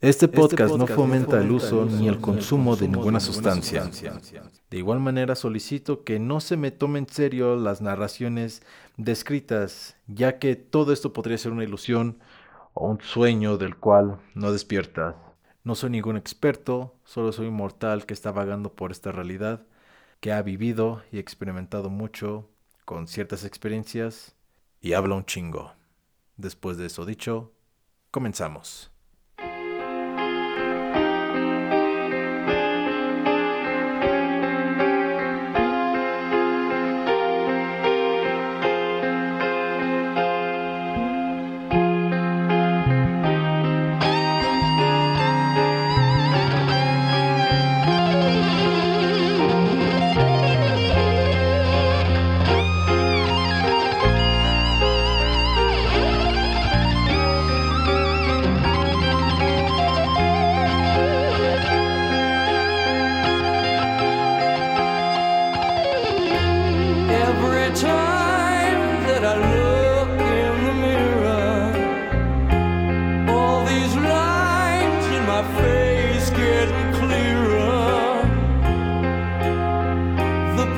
Este, este podcast, no fomenta el uso ni el consumo de ninguna sustancia. De igual manera solicito que no se me tome en serio las narraciones descritas, ya que todo esto podría ser una ilusión o un sueño del cual no despiertas. No soy ningún experto, solo soy un mortal que está vagando por esta realidad, que ha vivido y experimentado mucho con ciertas experiencias y habla un chingo. Después de eso dicho, comenzamos.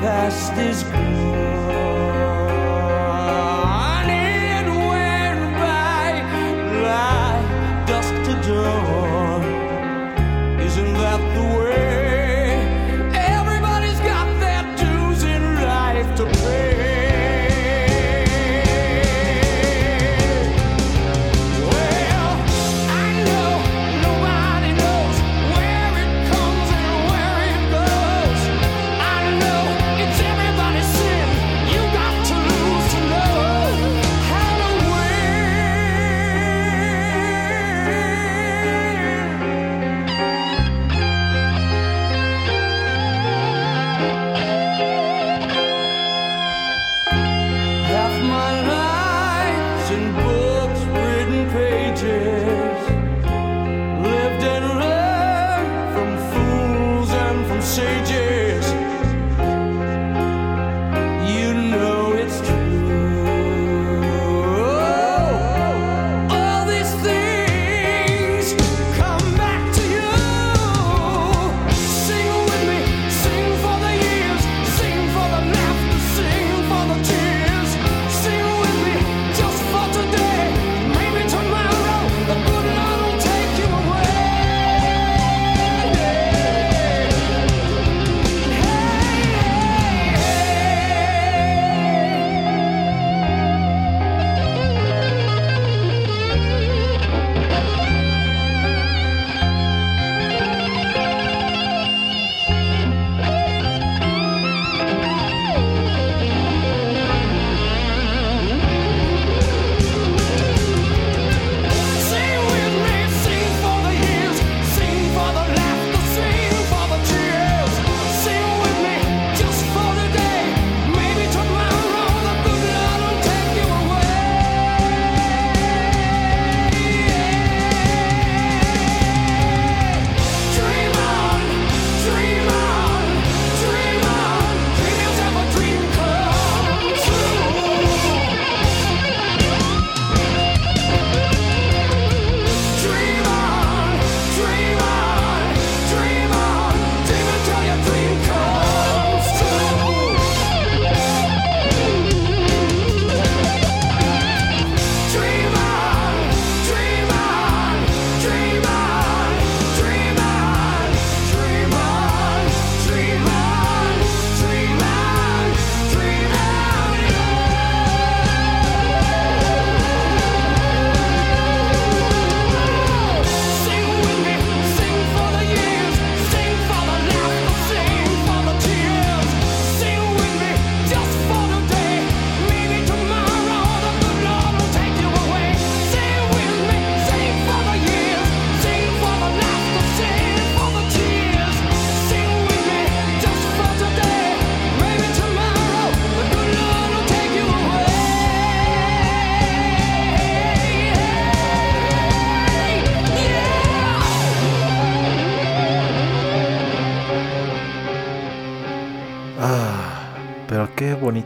past is gone.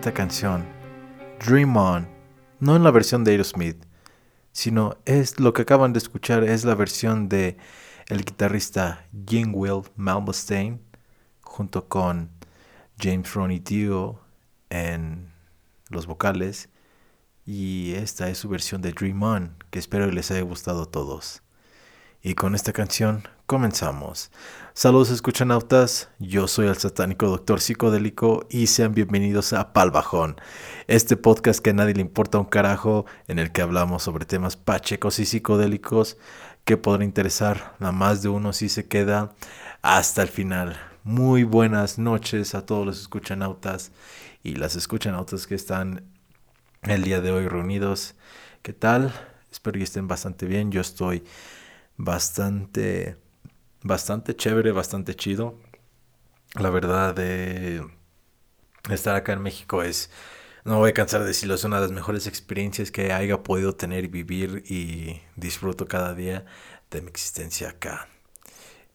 esta canción, Dream On, no en la versión de Aerosmith, sino es lo que acaban de escuchar, es la versión de el guitarrista Jim Will Malmsteen junto con James Ronnie Dio en los vocales y esta es su versión de Dream On que espero les haya gustado a todos. Y con esta canción comenzamos. Saludos escuchanautas, yo soy el satánico doctor psicodélico y sean bienvenidos a Palbajón, este podcast que a nadie le importa un carajo, en el que hablamos sobre temas pachecos y psicodélicos que podrán interesar a más de uno si se queda hasta el final. Muy buenas noches a todos los escuchanautas y las escuchanautas que están el día de hoy reunidos. ¿Qué tal? Espero que estén bastante bien. Yo estoy bastante, bastante chévere, bastante chido. La verdad de estar acá en México es, no voy a cansar de decirlo, es una de las mejores experiencias que haya podido tener y vivir y disfruto cada día de mi existencia acá.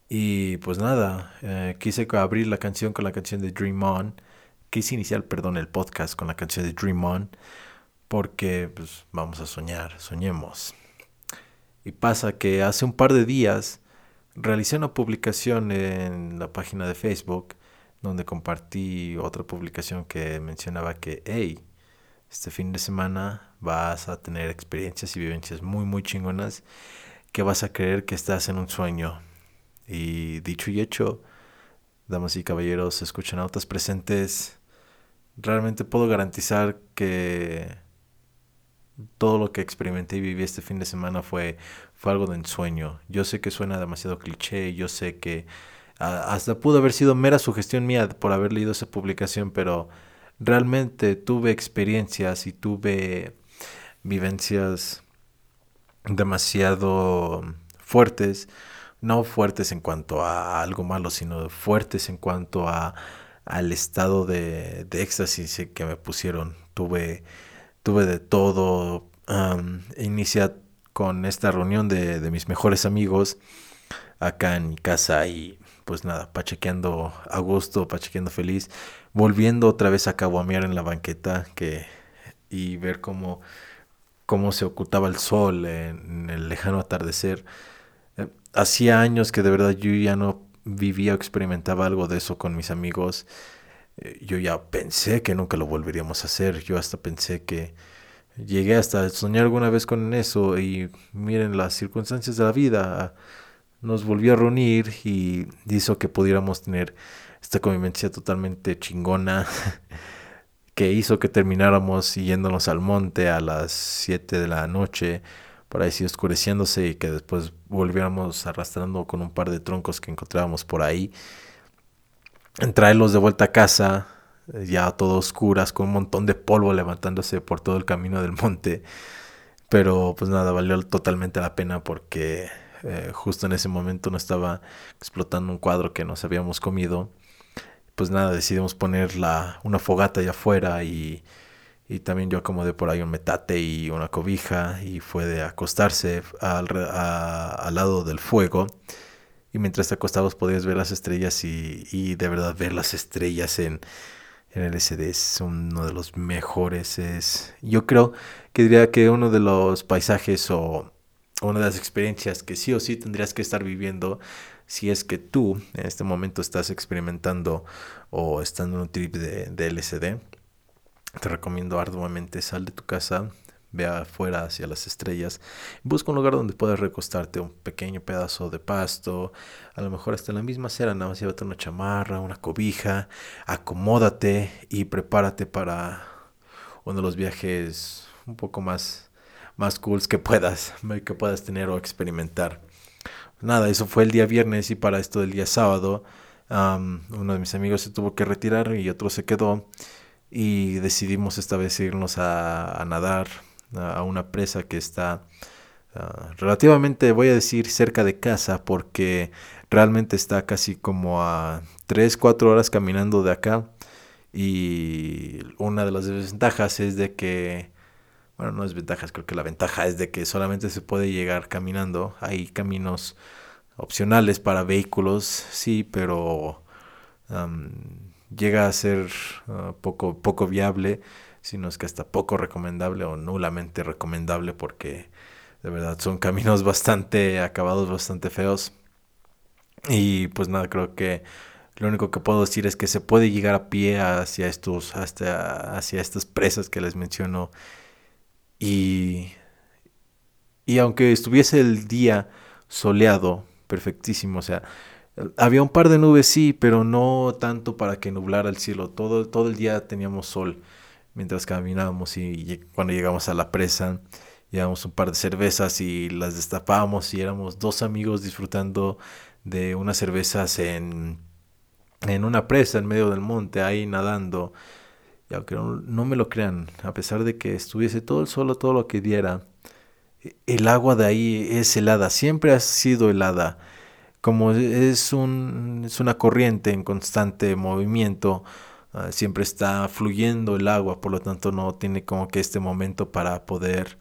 Y pues nada, eh, quise abrir la canción con la canción de Dream On. Quise iniciar, perdón, el podcast con la canción de Dream On. Porque pues vamos a soñar, soñemos. Y pasa que hace un par de días realicé una publicación en la página de Facebook donde compartí otra publicación que mencionaba que, hey, este fin de semana vas a tener experiencias y vivencias muy, muy chingonas que vas a creer que estás en un sueño. Y dicho y hecho, damas y caballeros, escuchan autos presentes, realmente puedo garantizar que todo lo que experimenté y viví este fin de semana fue, fue algo de ensueño. Yo sé que suena demasiado cliché, yo sé que hasta pudo haber sido mera sugestión mía por haber leído esa publicación, pero realmente tuve experiencias y tuve vivencias demasiado fuertes, no fuertes en cuanto a algo malo, sino fuertes en cuanto a al estado de, de éxtasis que me pusieron. Tuve tuve de todo. inicia con esta reunión de, de, mis mejores amigos acá en mi casa y pues nada, pachequeando a gusto, pachequeando feliz, volviendo otra vez a caguamear en la banqueta que, y ver cómo, cómo se ocultaba el sol en, el lejano atardecer. Eh, hacía años que de verdad yo ya no vivía o experimentaba algo de eso con mis amigos. Eh, yo ya pensé que nunca lo volveríamos a hacer. Yo hasta pensé que llegué hasta soñar alguna vez con eso y miren las circunstancias de la vida. Nos volvió a reunir y hizo que pudiéramos tener esta convivencia totalmente chingona que hizo que termináramos yéndonos al monte a las 7 de la noche por ahí oscureciéndose y que después volviéramos arrastrando con un par de troncos que encontrábamos por ahí traerlos de vuelta a casa, ya todo oscuras, con un montón de polvo levantándose por todo el camino del monte. Pero pues nada, valió totalmente la pena porque eh, justo en ese momento no estaba explotando un cuadro que nos habíamos comido. Pues nada, decidimos poner la, una fogata allá afuera y, y también yo acomodé por ahí un metate y una cobija y fue de acostarse al, al lado del fuego y mientras te acostabas podías ver las estrellas y, y de verdad ver las estrellas en, en el SD es uno de los mejores. Es, yo creo que diría que uno de los paisajes o una de las experiencias que sí o sí tendrías que estar viviendo si es que tú en este momento estás experimentando o estando en un trip de, de LSD. Te recomiendo arduamente sal de tu casa, ve afuera hacia las estrellas, busca un lugar donde puedas recostarte, un pequeño pedazo de pasto, a lo mejor hasta en la misma acera, nada más llévate una chamarra, una cobija, acomódate y prepárate para uno de los viajes un poco más, más cools que puedas, que puedas tener o experimentar. Nada, eso fue el día viernes y para esto del día sábado, uno de mis amigos se tuvo que retirar y otro se quedó y decidimos esta vez irnos a nadar a una presa que está ah, relativamente, voy a decir, cerca de casa, porque realmente está casi como a 3, 4 horas caminando de acá. Y una de las desventajas es de que, bueno, no es ventajas, creo que la ventaja es de que solamente se puede llegar caminando. Hay caminos opcionales para vehículos, sí, pero llega a ser ah, poco, poco viable sino es que hasta poco recomendable o nulamente recomendable porque De verdad, son caminos bastante acabados, bastante feos. Y pues nada, creo que lo único que puedo decir es que se puede llegar a pie hacia estos, hasta hacia estas presas que les menciono. Y, y aunque estuviese el día soleado, perfectísimo, o sea, había un par de nubes, sí, pero no tanto para que nublara el cielo. Todo, todo el día teníamos sol mientras caminábamos y, cuando llegamos a la presa, llevamos un par de cervezas y las destapábamos y éramos dos amigos disfrutando de unas cervezas en, en una presa en medio del monte, ahí nadando. Y aunque no, me lo crean, a pesar de que estuviese todo el sol, todo lo que diera, el agua de ahí es helada, siempre ha sido helada como es, un, es una corriente en constante movimiento, uh, siempre está fluyendo el agua, por lo tanto no tiene como que este momento para poder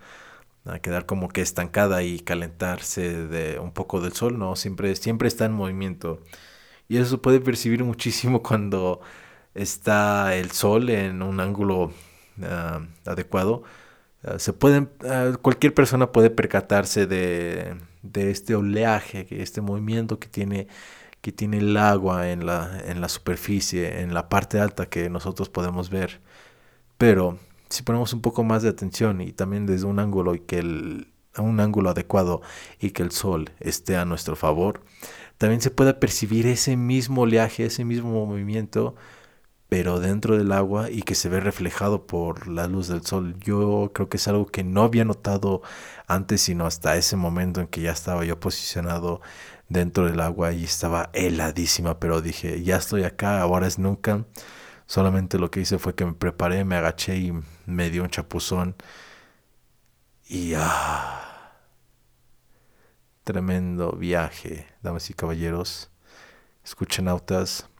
uh, quedar como que estancada y calentarse de un poco del sol, no, siempre, siempre está en movimiento. Y eso se puede percibir muchísimo cuando está el sol en un ángulo uh, adecuado. se pueden, cualquier persona puede percatarse de, de este oleaje, este movimiento que tiene, que tiene el agua en la, en la superficie, en la parte alta que nosotros podemos ver. Pero si ponemos un poco más de atención y también desde un ángulo y que el, un ángulo adecuado y que el sol esté a nuestro favor, también se puede percibir ese mismo oleaje, ese mismo movimiento pero dentro del agua y que se ve reflejado por la luz del sol. Yo creo que es algo que no había notado antes, sino hasta ese momento en que ya estaba yo posicionado dentro del agua y estaba heladísima, pero dije, ya estoy acá, ahora es nunca. Solamente lo que hice fue que me preparé, me agaché y me dio un chapuzón. Y ah, tremendo viaje, damas y caballeros. Escuchen autas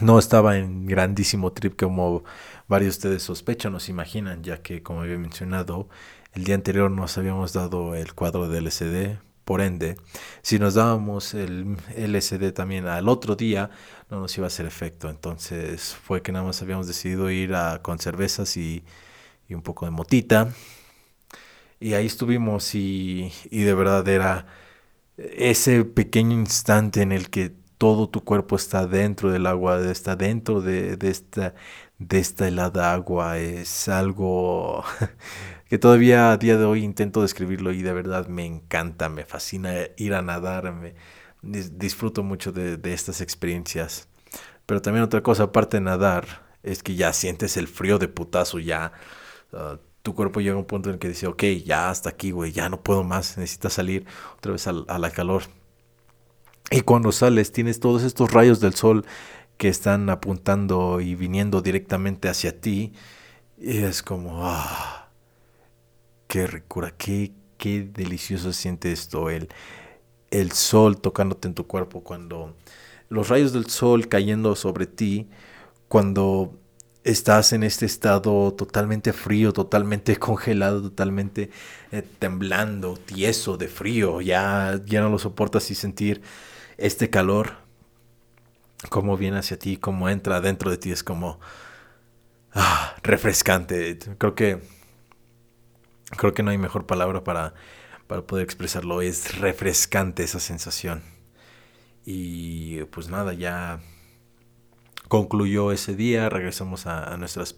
no estaba en grandísimo trip como varios de ustedes sospechan o se imaginan, ya que, como había mencionado, el día anterior nos habíamos dado el cuadro del LCD. Por ende, si nos dábamos el LCD también al otro día, no nos iba a hacer efecto. Entonces fue que nada más habíamos decidido ir a, con cervezas y, un poco de motita. Y ahí estuvimos y de verdad era ese pequeño instante en el que todo tu cuerpo está dentro del agua, está dentro de, esta, helada agua. Es algo que todavía a día de hoy intento describirlo y de verdad me encanta, me fascina ir a nadar, me, disfruto mucho de, estas experiencias. Pero también otra cosa, aparte de nadar, es que ya sientes el frío de putazo, ya ah, tu cuerpo llega a un punto en el que dice, ok, ya hasta aquí, güey, ya no puedo más, necesitas salir otra vez a la calor. Y cuando sales tienes todos estos rayos del sol que están apuntando y viniendo directamente hacia ti. Y es como, ah, qué ricura, qué, qué delicioso siente esto, el, el sol tocándote en tu cuerpo, cuando los rayos del sol cayendo sobre ti, cuando estás en este estado totalmente frío, totalmente congelado, totalmente eh, temblando, tieso de frío, ya, ya no lo soportas y sentir este calor, cómo viene hacia ti, cómo entra dentro de ti, es como ah, refrescante. Creo que creo que no hay mejor palabra para, para poder expresarlo. Es refrescante esa sensación. Y pues nada, ya concluyó ese día, regresamos a, a nuestras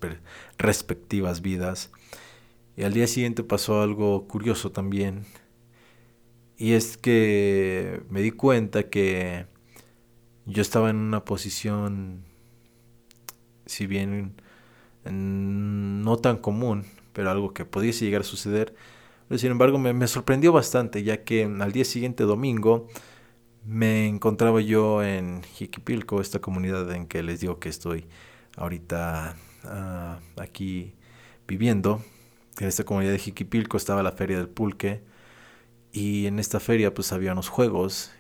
respectivas vidas. Y al día siguiente pasó algo curioso también. Y es que me di cuenta que yo estaba en una posición, si bien no tan común, pero algo que pudiese llegar a suceder. Pero sin embargo me, sorprendió bastante, ya que al día siguiente, domingo, me encontraba yo en Jiquipilco, esta comunidad en que les digo que estoy ahorita ah, aquí viviendo. En esta comunidad de Jiquipilco estaba la feria del pulque y en esta feria pues había unos juegos.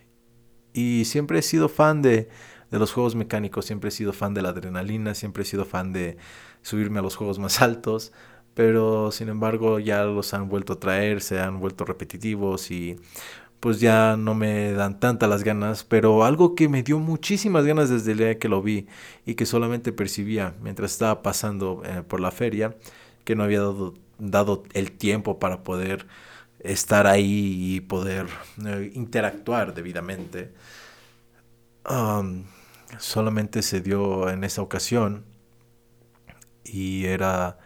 Y siempre he sido fan de, de los juegos mecánicos, siempre he sido fan de la adrenalina, siempre he sido fan de subirme a los juegos más altos. Pero sin embargo ya los han vuelto a traer, se han vuelto repetitivos y pues ya no me dan tantas las ganas, pero algo que me dio muchísimas ganas desde el día que lo vi y que solamente percibía mientras estaba pasando eh, por la feria, que no había dado, dado el tiempo para poder estar ahí y poder eh, interactuar debidamente. Solamente se dio en esa ocasión y era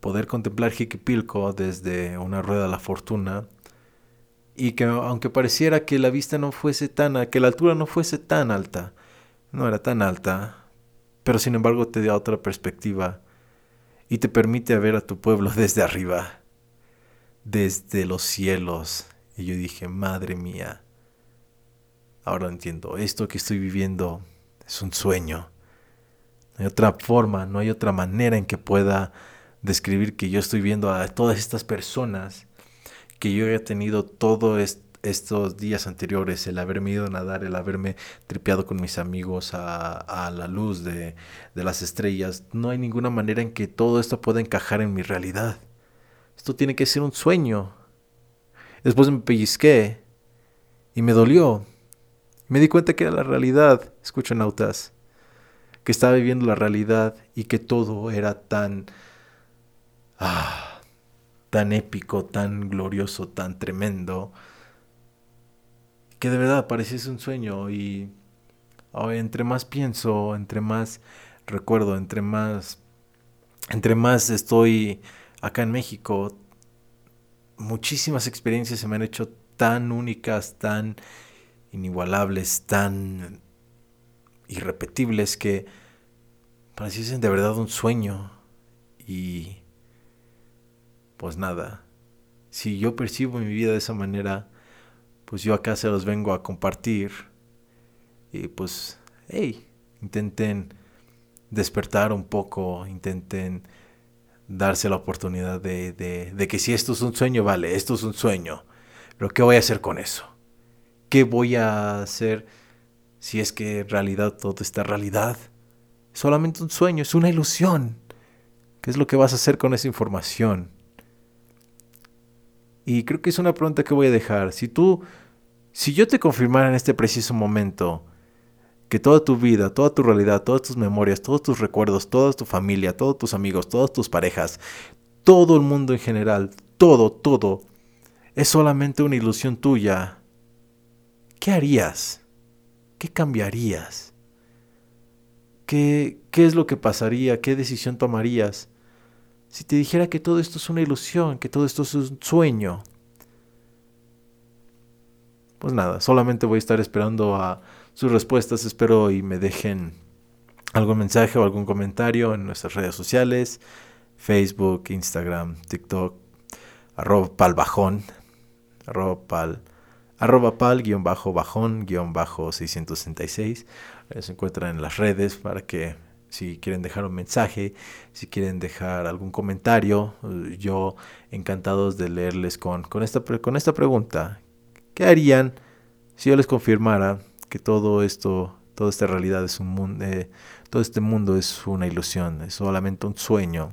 poder contemplar Jiquipilco desde una rueda de la fortuna y que aunque pareciera que la vista no fuese tan, que la altura no fuese tan alta, no era tan alta, pero sin embargo te da otra perspectiva y te permite ver a tu pueblo desde arriba, desde los cielos. Y yo dije, madre mía, ahora entiendo, esto que estoy viviendo es un sueño. No hay otra forma, no hay otra manera en que pueda describir que yo estoy viendo a todas estas personas que yo he tenido todos estos días anteriores, el haberme ido a nadar, el haberme tripeado con mis amigos a, la luz de, de las estrellas. No hay ninguna manera en que todo esto pueda encajar en mi realidad. Esto tiene que ser un sueño. Después me pellizqué y me dolió. Me di cuenta que era la realidad, escucho nautas, que estaba viviendo la realidad y que todo era tan ah, tan épico, tan glorioso, tan tremendo, que de verdad pareciese un sueño y entre más pienso, entre más recuerdo, entre más, entre más estoy acá en México, muchísimas experiencias se me han hecho tan únicas, tan inigualables, tan irrepetibles que pareciesen de verdad un sueño y pues nada, si yo percibo mi vida de esa manera, pues yo acá se los vengo a compartir. Y pues, hey, intenten despertar un poco, intenten darse la oportunidad de, de, que si esto es un sueño, vale, esto es un sueño. Pero ¿qué voy a hacer con eso? ¿Qué voy a hacer si es que en realidad todo está realidad? solamente un sueño, es una ilusión. ¿Qué es lo que vas a hacer con esa información? Y creo que es una pregunta que voy a dejar. Si tú, si yo te confirmara en este preciso momento que toda tu vida, toda tu realidad, todas tus memorias, todos tus recuerdos, toda tu familia, todos tus amigos, todas tus parejas, todo el mundo en general, todo, todo, es solamente una ilusión tuya, ¿qué harías? ¿Qué cambiarías? ¿Qué, qué es lo que pasaría? ¿Qué decisión tomarías? si te dijera que todo esto es una ilusión, que todo esto es un sueño? Pues nada, solamente voy a estar esperando a sus respuestas, espero y me dejen algún mensaje o algún comentario en nuestras redes sociales, Facebook, Instagram, TikTok, arroba palbajón, arroba pal, arroba pal guion bajo bajón guion bajo 666. Se encuentran en las redes para que si quieren dejar un mensaje, si quieren dejar algún comentario, yo encantados de leerles con, con, esta, con esta pregunta. ¿Qué harían si yo les confirmara que todo esto, toda esta realidad es un mundo, eh, todo este mundo es una ilusión, es solamente un sueño?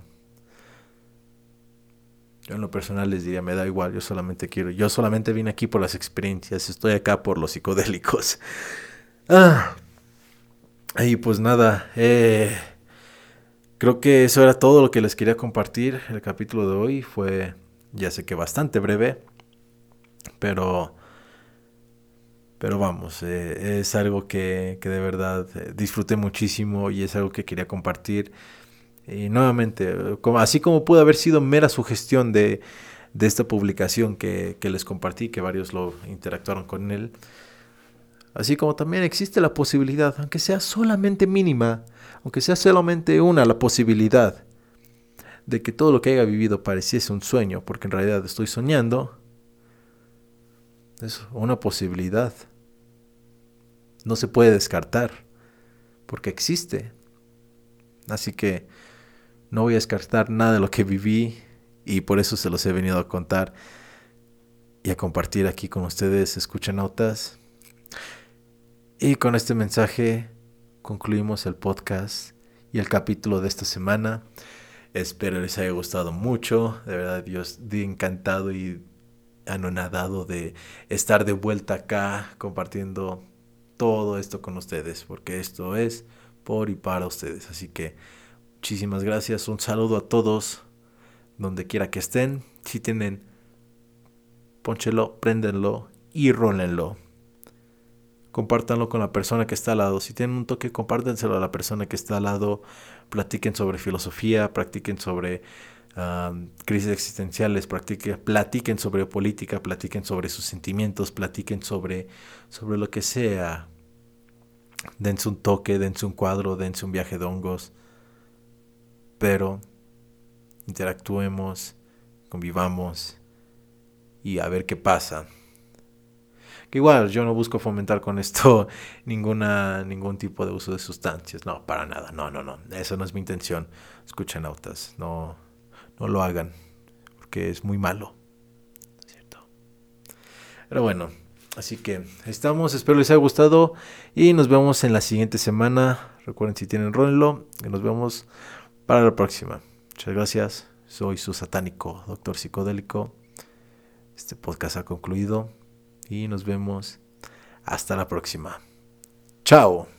Yo en lo personal les diría, me da igual, yo solamente quiero, yo solamente vine aquí por las experiencias, estoy acá por los psicodélicos. Ah, y pues nada, eh, creo que eso era todo lo que les quería compartir. El capítulo de hoy fue, ya sé que bastante breve, pero, pero vamos, eh, es algo que, que, de verdad eh, disfruté muchísimo y es algo que quería compartir. Y nuevamente, así como pudo haber sido mera sugestión de, de esta publicación que, que les compartí, que varios lo interactuaron con él. Así como también existe la posibilidad, aunque sea solamente mínima, aunque sea solamente una la posibilidad de que todo lo que haya vivido pareciese un sueño, porque en realidad estoy soñando, es una posibilidad. No se puede descartar, porque existe. Así que no voy a descartar nada de lo que viví y por eso se los he venido a contar y a compartir aquí con ustedes, escuchan notas. Y con este mensaje concluimos el podcast y el capítulo de esta semana. Espero les haya gustado mucho. De verdad, Dios, encantado y anonadado de estar de vuelta acá compartiendo todo esto con ustedes, porque esto es por y para ustedes. Así que muchísimas gracias. Un saludo a todos, donde quiera que estén. Si tienen ponchelo, préndenlo y rólenlo. Compártanlo con la persona que está al lado. Si tienen un toque, compártenselo a la persona que está al lado. Platiquen sobre filosofía, practiquen sobre crisis existenciales, practiquen, platiquen sobre política, platiquen sobre sus sentimientos, platiquen sobre, sobre lo que sea. Dense un toque, dense un cuadro, dense un viaje de hongos. Pero interactuemos, convivamos y a ver qué pasa. Que igual yo no busco fomentar con esto ninguna, ningún tipo de uso de sustancias. No, para nada. No, no, no. Esa no es mi intención. Escuchen autas. No, no lo hagan. Porque es muy malo. ¿Cierto? Pero bueno. Así que estamos. Espero les haya gustado. Y nos vemos en la siguiente semana. Recuerden si tienen Ronlo. Y nos vemos para la próxima. Muchas gracias. Soy su satánico, doctor psicodélico. Este podcast ha concluido y nos vemos hasta la próxima. Chao.